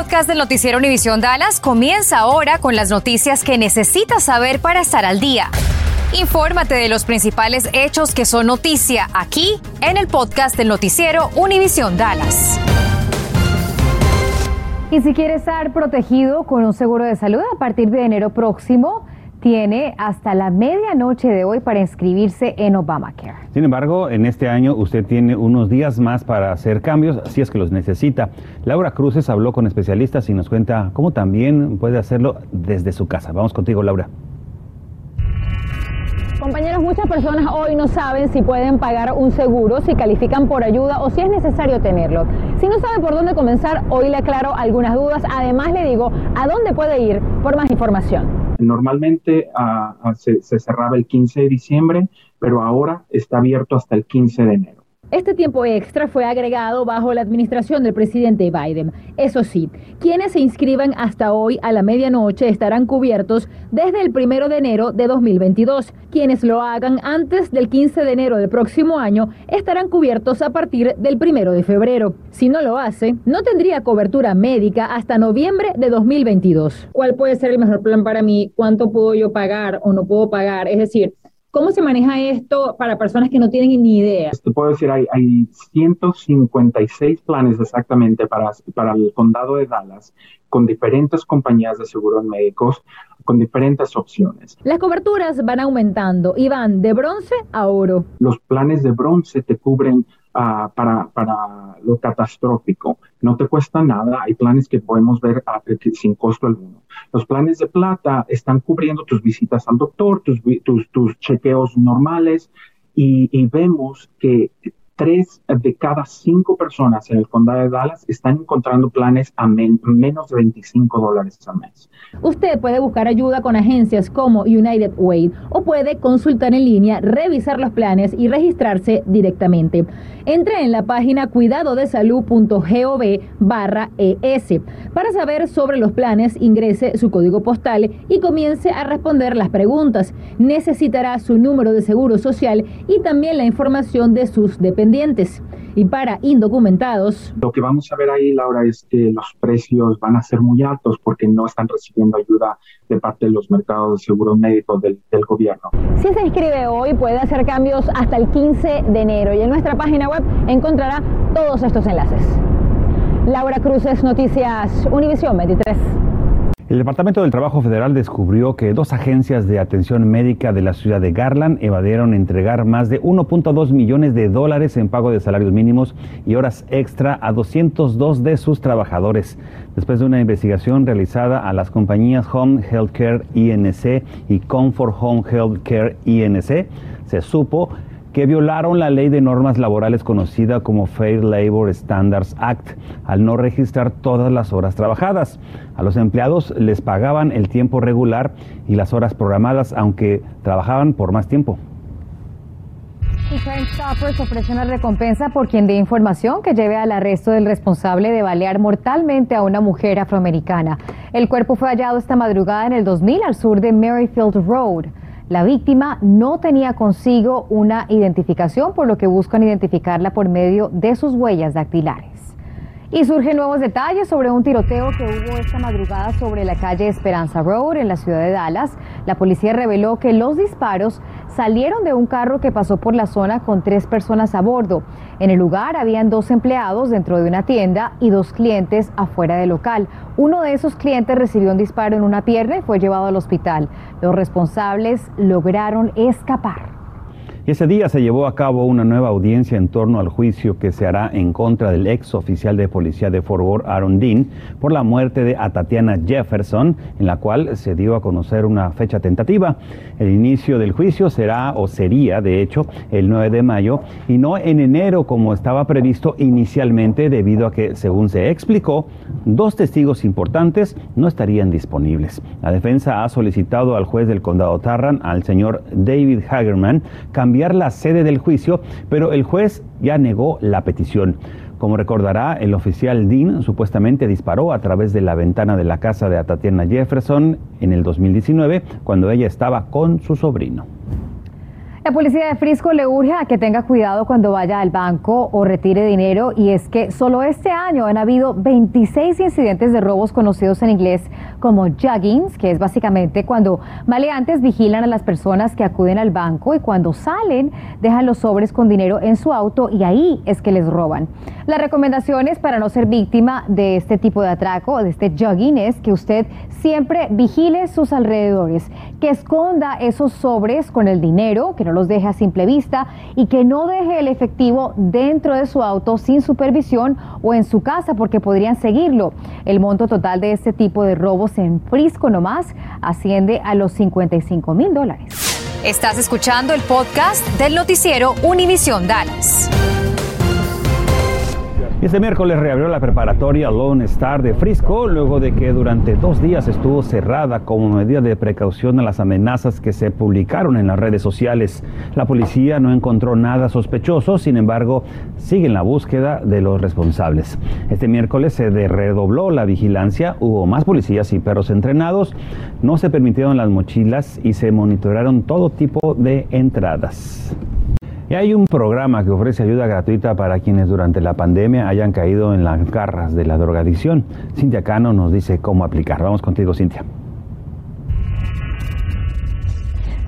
podcast del noticiero Univisión Dallas comienza ahora con las noticias que necesitas saber para estar al día. Infórmate de los principales hechos que son noticia aquí en el podcast del noticiero Univisión Dallas. Y si quieres estar protegido con un seguro de salud a partir de enero próximo, tiene hasta la medianoche de hoy para inscribirse en Obamacare. Sin embargo, en este año usted tiene unos días más para hacer cambios si es que los necesita. Laura Cruces habló con especialistas y nos cuenta cómo también puede hacerlo desde su casa. Vamos contigo, Laura. Compañeros, muchas personas hoy no saben si pueden pagar un seguro, si califican por ayuda o si es necesario tenerlo. Si no sabe por dónde comenzar, hoy le aclaro algunas dudas. Además, le digo a dónde puede ir por más información. Normalmente ah, ah, se, se cerraba el 15 de diciembre, pero ahora está abierto hasta el 15 de enero. Este tiempo extra fue agregado bajo la administración del presidente Biden. Eso sí, quienes se inscriban hasta hoy a la medianoche estarán cubiertos desde el primero de enero de 2022. Quienes lo hagan antes del 15 de enero del próximo año estarán cubiertos a partir del primero de febrero. Si no lo hace, no tendría cobertura médica hasta noviembre de 2022. ¿Cuál puede ser el mejor plan para mí? ¿Cuánto puedo yo pagar o no puedo pagar? Es decir, ¿Cómo se maneja esto para personas que no tienen ni idea? Te puedo decir, hay, hay 156 planes exactamente para, para el condado de Dallas con diferentes compañías de seguros médicos, con diferentes opciones. Las coberturas van aumentando y van de bronce a oro. Los planes de bronce te cubren uh, para, para lo catastrófico. No te cuesta nada. Hay planes que podemos ver uh, sin costo alguno. Los planes de plata están cubriendo tus visitas al doctor, tus, tus, chequeos normales y vemos que tres de cada cinco personas en el condado de Dallas están encontrando planes a menos de 25 dólares al mes. Usted puede buscar ayuda con agencias como United Way o puede consultar en línea, revisar los planes y registrarse directamente. Entre en la página cuidadodesalud.gov barra ES. Para saber sobre los planes, ingrese su código postal y comience a responder las preguntas. Necesitará su número de seguro social y también la información de sus dependientes y para indocumentados. Lo que vamos a ver ahí, Laura, es que los precios van a ser muy altos porque no están recibiendo ayuda de parte de los mercados de seguros médicos del, del gobierno. Si se inscribe hoy, puede hacer cambios hasta el 15 de enero y en nuestra página web encontrará todos estos enlaces. Laura Cruces, Noticias Univisión 23. El Departamento del Trabajo Federal descubrió que dos agencias de atención médica de la ciudad de Garland evadieron entregar más de 1.2 millones de dólares en pago de salarios mínimos y horas extra a 202 de sus trabajadores. Después de una investigación realizada a las compañías Home Healthcare INC y Comfort Home Healthcare INC, se supo que violaron la ley de normas laborales conocida como Fair Labor Standards Act al no registrar todas las horas trabajadas. A los empleados les pagaban el tiempo regular y las horas programadas, aunque trabajaban por más tiempo. Y Crime Stoppers ofrece una recompensa por quien dé información que lleve al arresto del responsable de balear mortalmente a una mujer afroamericana. El cuerpo fue hallado esta madrugada en el 2000 al sur de Merrifield Road. La víctima no tenía consigo una identificación, por lo que buscan identificarla por medio de sus huellas dactilares. Y surgen nuevos detalles sobre un tiroteo que hubo esta madrugada sobre la calle Esperanza Road en la ciudad de Dallas. La policía reveló que los disparos salieron de un carro que pasó por la zona con tres personas a bordo. En el lugar habían dos empleados dentro de una tienda y dos clientes afuera del local. Uno de esos clientes recibió un disparo en una pierna y fue llevado al hospital. Los responsables lograron escapar. Ese día se llevó a cabo una nueva audiencia en torno al juicio que se hará en contra del ex oficial de policía de Fort Worth, Aaron Dean, por la muerte de Tatiana Jefferson, en la cual se dio a conocer una fecha tentativa. El inicio del juicio será o sería, de hecho, el 9 de mayo y no en enero como estaba previsto inicialmente debido a que, según se explicó, dos testigos importantes no estarían disponibles. La defensa ha solicitado al juez del condado Tarrant, al señor David Hagerman, cambiar la sede del juicio, pero el juez ya negó la petición. Como recordará, el oficial Dean supuestamente disparó a través de la ventana de la casa de Tatiana Jefferson en el 2019, cuando ella estaba con su sobrino. La policía de Frisco le urge a que tenga cuidado cuando vaya al banco o retire dinero y es que solo este año han habido 26 incidentes de robos conocidos en inglés como juggings, que es básicamente cuando maleantes vigilan a las personas que acuden al banco y cuando salen dejan los sobres con dinero en su auto y ahí es que les roban. Las recomendaciones para no ser víctima de este tipo de atraco, de este jugging, es que usted siempre vigile sus alrededores, que esconda esos sobres con el dinero, que no los deje a simple vista y que no deje el efectivo dentro de su auto sin supervisión o en su casa porque podrían seguirlo. El monto total de este tipo de robos en Frisco nomás asciende a los 55 mil dólares. Estás escuchando el podcast del noticiero Univisión Dallas. Este miércoles reabrió la preparatoria Lone Star de Frisco luego de que durante dos días estuvo cerrada como medida de precaución a las amenazas que se publicaron en las redes sociales. La policía no encontró nada sospechoso, sin embargo, sigue en la búsqueda de los responsables. Este miércoles se redobló la vigilancia, hubo más policías y perros entrenados, no se permitieron las mochilas y se monitorearon todo tipo de entradas. Y hay un programa que ofrece ayuda gratuita para quienes durante la pandemia hayan caído en las garras de la drogadicción. Cintia Cano nos dice cómo aplicar. Vamos contigo, Cintia.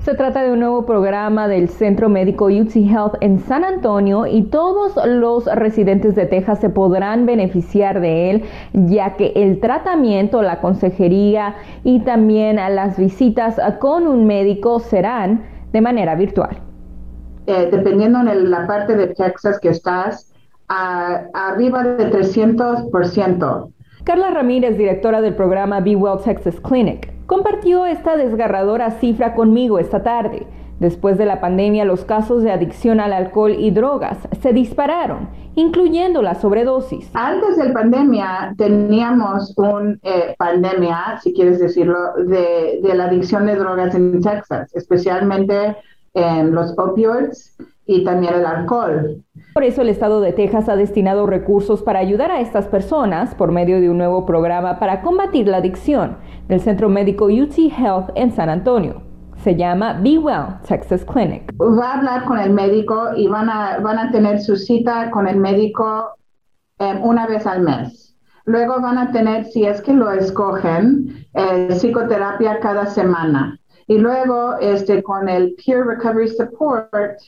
Se trata de un nuevo programa del Centro Médico UT Health en San Antonio y todos los residentes de Texas se podrán beneficiar de él, ya que el tratamiento, la consejería y también las visitas con un médico serán de manera virtual. Eh, dependiendo en la parte de Texas que estás, arriba de 300%. Carla Ramírez, directora del programa Be Well Texas Clinic, compartió esta desgarradora cifra conmigo esta tarde. Después de la pandemia, los casos de adicción al alcohol y drogas se dispararon, incluyendo la sobredosis. Antes de la pandemia teníamos una eh, pandemia, si quieres decirlo, de, de la adicción de drogas en Texas, especialmente los opioides y también el alcohol. Por eso el estado de Texas ha destinado recursos para ayudar a estas personas por medio de un nuevo programa para combatir la adicción del Centro Médico UT Health en San Antonio. Se llama Be Well Texas Clinic. Va a hablar con el médico y van a, van a tener su cita con el médico em, una vez al mes. Luego van a tener, si es que lo escogen, eh, psicoterapia cada semana. Y luego, este, con el Peer Recovery Support,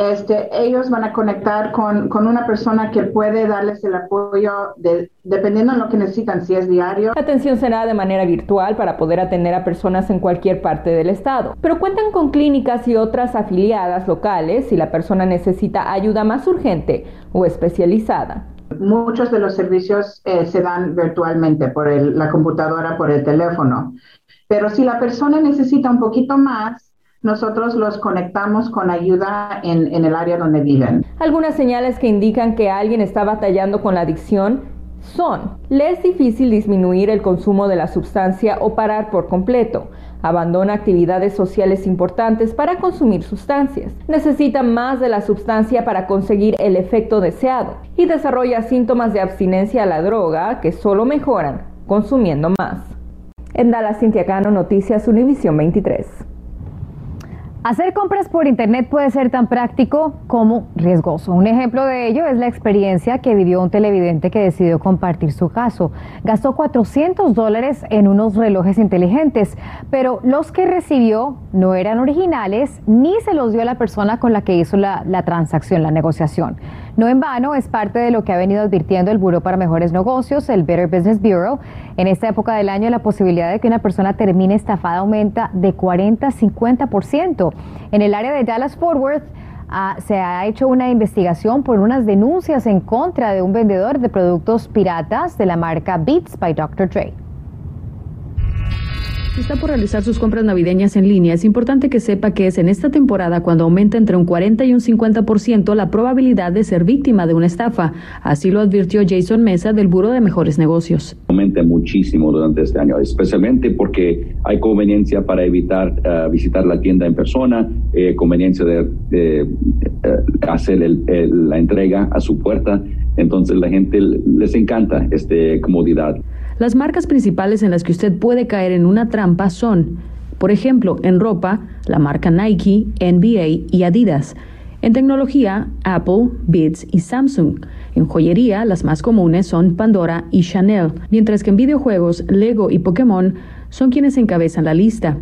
este, ellos van a conectar con, con, una persona que puede darles el apoyo de, dependiendo de lo que necesitan, si es diario. La atención será de manera virtual para poder atender a personas en cualquier parte del estado, pero cuentan con clínicas y otras afiliadas locales si la persona necesita ayuda más urgente o especializada. Muchos de los servicios eh, se dan virtualmente por el, la computadora, por el teléfono. Pero si la persona necesita un poquito más, nosotros los conectamos con ayuda en, el área donde viven. Algunas señales que indican que alguien está batallando con la adicción son, le es difícil disminuir el consumo de la sustancia o parar por completo, abandona actividades sociales importantes para consumir sustancias, necesita más de la sustancia para conseguir el efecto deseado y desarrolla síntomas de abstinencia a la droga que solo mejoran consumiendo más. En Dallas, Cintia Cano, Noticias Univisión 23. Hacer compras por Internet puede ser tan práctico como riesgoso. Un ejemplo de ello es la experiencia que vivió un televidente que decidió compartir su caso. Gastó 400 dólares en unos relojes inteligentes, pero los que recibió no eran originales ni se los dio a la persona con la que hizo la, la transacción, la negociación. No en vano, es parte de lo que ha venido advirtiendo el Buró para Mejores Negocios, el Better Business Bureau. En esta época del año, la posibilidad de que una persona termine estafada aumenta de 40 a 50%. En el área de Dallas-Fort Worth, ah, se ha hecho una investigación por unas denuncias en contra de un vendedor de productos piratas de la marca Beats by Dr. Dre está por realizar sus compras navideñas en línea, es importante que sepa que es en esta temporada cuando aumenta entre un 40 y un 50% la probabilidad de ser víctima de una estafa. Así lo advirtió Jason Mesa del Buro de Mejores Negocios. Aumenta muchísimo durante este año, especialmente porque hay conveniencia para evitar eh, visitar la tienda en persona, eh, conveniencia de, eh, hacer la entrega a su puerta. Entonces la gente les encanta esta comodidad. Las marcas principales en las que usted puede caer en una trampa son Por ejemplo, en ropa, la marca Nike, NBA y Adidas. En tecnología, Apple, Beats y Samsung. En joyería, las más comunes son Pandora y Chanel, mientras que en videojuegos, Lego y Pokémon son quienes encabezan la lista.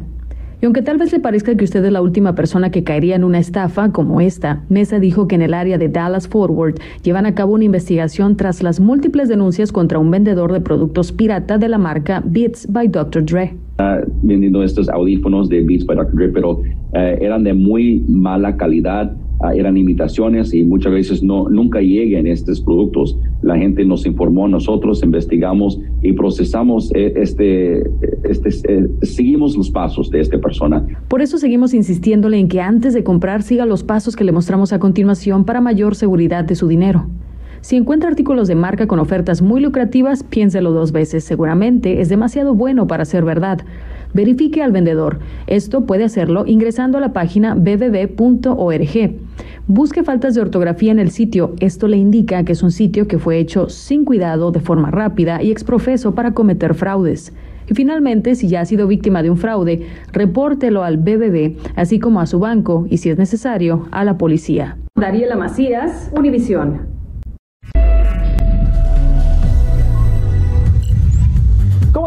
Y aunque tal vez le parezca que usted es la última persona que caería en una estafa como esta, Mesa dijo que en el área de Dallas Forward llevan a cabo una investigación tras las múltiples denuncias contra un vendedor de productos pirata de la marca Beats by Dr. Dre. Vendiendo estos audífonos de Beats by Dr. Dre, pero eh, eran de muy mala calidad Ah, eran imitaciones y muchas veces no, nunca lleguen estos productos. La gente nos informó, nosotros investigamos y procesamos eh, este, este, eh, seguimos los pasos de esta persona. Por eso seguimos insistiéndole en que antes de comprar siga los pasos que le mostramos a continuación para mayor seguridad de su dinero. Si encuentra artículos de marca con ofertas muy lucrativas, piénselo dos veces. Seguramente es demasiado bueno para ser verdad. Verifique al vendedor. Esto puede hacerlo ingresando a la página bbb.org. Busque faltas de ortografía en el sitio. Esto le indica que es un sitio que fue hecho sin cuidado, de forma rápida y exprofeso para cometer fraudes. Y finalmente, si ya ha sido víctima de un fraude, repórtelo al BBB, así como a su banco y, si es necesario, a la policía. Macías.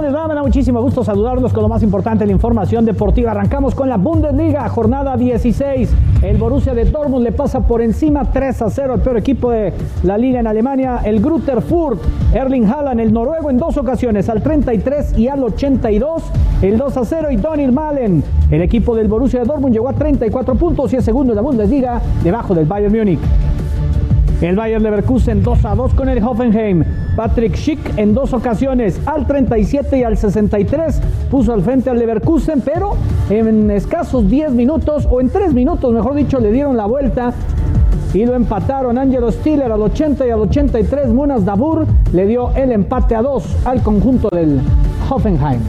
¿Cómo les va? Muchísimo gusto saludarlos con lo más importante, la información deportiva. Arrancamos con la Bundesliga, jornada 16. El Borussia de Dortmund le pasa por encima 3 a 0 el peor equipo de la liga en Alemania, el Grutter Furt. Erling Haaland, el noruego, en dos ocasiones, al 33 y al 82, el 2 a 0. Y Donny Malen, el equipo del Borussia de Dortmund, llegó a 34 puntos y es segundo en la Bundesliga, debajo del Bayern Múnich. El Bayern Leverkusen 2 a 2 con el Hoffenheim. Patrick Schick en dos ocasiones, al 37 y al 63, puso al frente al Leverkusen, pero en escasos 10 minutos, o en 3 minutos, mejor dicho, le dieron la vuelta y lo empataron. Angelo Stiller al 80 y al 83. Munas Dabur le dio el empate a 2 al conjunto del Hoffenheim.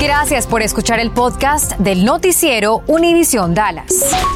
Gracias por escuchar el podcast del noticiero Univisión Dallas.